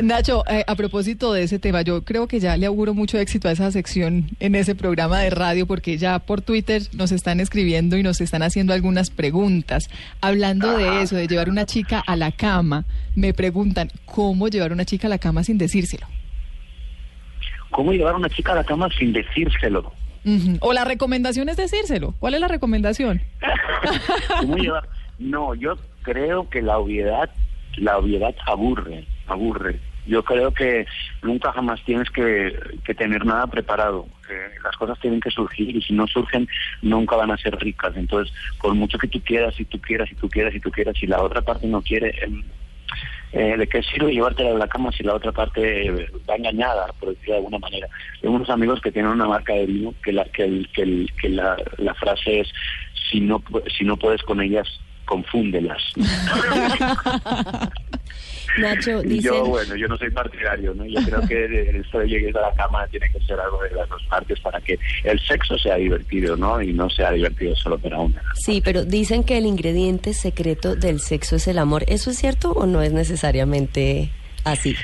Nacho, eh, a propósito de ese tema, yo creo que ya le auguro mucho éxito a esa sección en ese programa de radio, porque ya por Twitter nos están escribiendo y nos están haciendo algunas preguntas. Hablando de eso, de llevar una chica a la cama, me preguntan, ¿cómo llevar una chica a la cama sin decírselo? ¿Cómo llevar una chica a la cama sin decírselo? O la recomendación es decírselo. ¿Cuál es la recomendación? ¿Cómo llevar? No, yo creo que la obviedad, la obviedad aburre, aburre. Yo creo que nunca jamás tienes que, tener nada preparado. las cosas tienen que surgir y si no surgen nunca van a ser ricas. Entonces, por mucho que tú quieras y tú quieras y tú quieras y tú quieras, si la otra parte no quiere, em, eh, ¿de qué sirve llevártela a la cama si la otra parte va engañada, por decirlo de alguna manera? Tengo unos amigos que tienen una marca de vino que la, que, que, que la, la frase es, si no, si no puedes con ellas, confúndelas. Nacho, dice... Yo, bueno, yo no soy partidario, ¿no? Yo creo que esto de llegues a la cama tiene que ser algo de las dos partes para que el sexo sea divertido, ¿no? Y no sea divertido solo para una. Sí, pero dicen que el ingrediente secreto del sexo es el amor. ¿Eso es cierto o no es necesariamente así?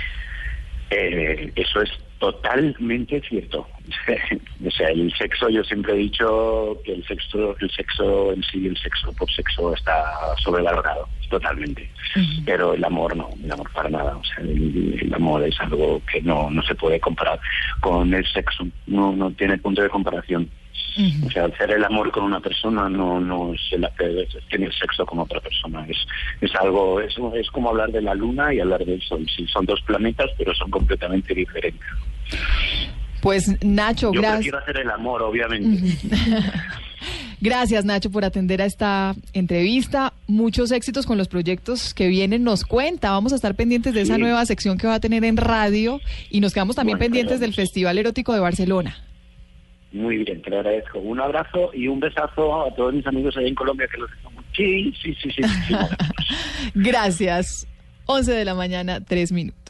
Eh, eso es totalmente cierto. o sea, el sexo, yo siempre he dicho que el sexo, el sexo en sí, el sexo por sexo está sobrevalorado, totalmente. Pero el amor no, el amor para nada. O sea, el, amor es algo que no, no se puede comparar con el sexo, no, no tiene punto de comparación. O sea, hacer el amor con una persona no, no es el tener sexo con otra persona. Es, es algo, es, es como hablar de la luna y hablar del sol. Sí, son dos planetas, pero son completamente diferentes. Pues Nacho, Yo gracias. quiero hacer el amor, obviamente. Gracias Nacho por atender a esta entrevista. Muchos éxitos con los proyectos que vienen. Nos cuenta, vamos a estar pendientes de esa nueva sección que va a tener en radio y nos quedamos también pendientes del Festival Erótico de Barcelona. Muy bien, te lo agradezco. Un abrazo y un besazo a todos mis amigos allá en Colombia que los estamos. Sí, sí, sí, sí. sí, Gracias. 11 de la mañana, tres minutos.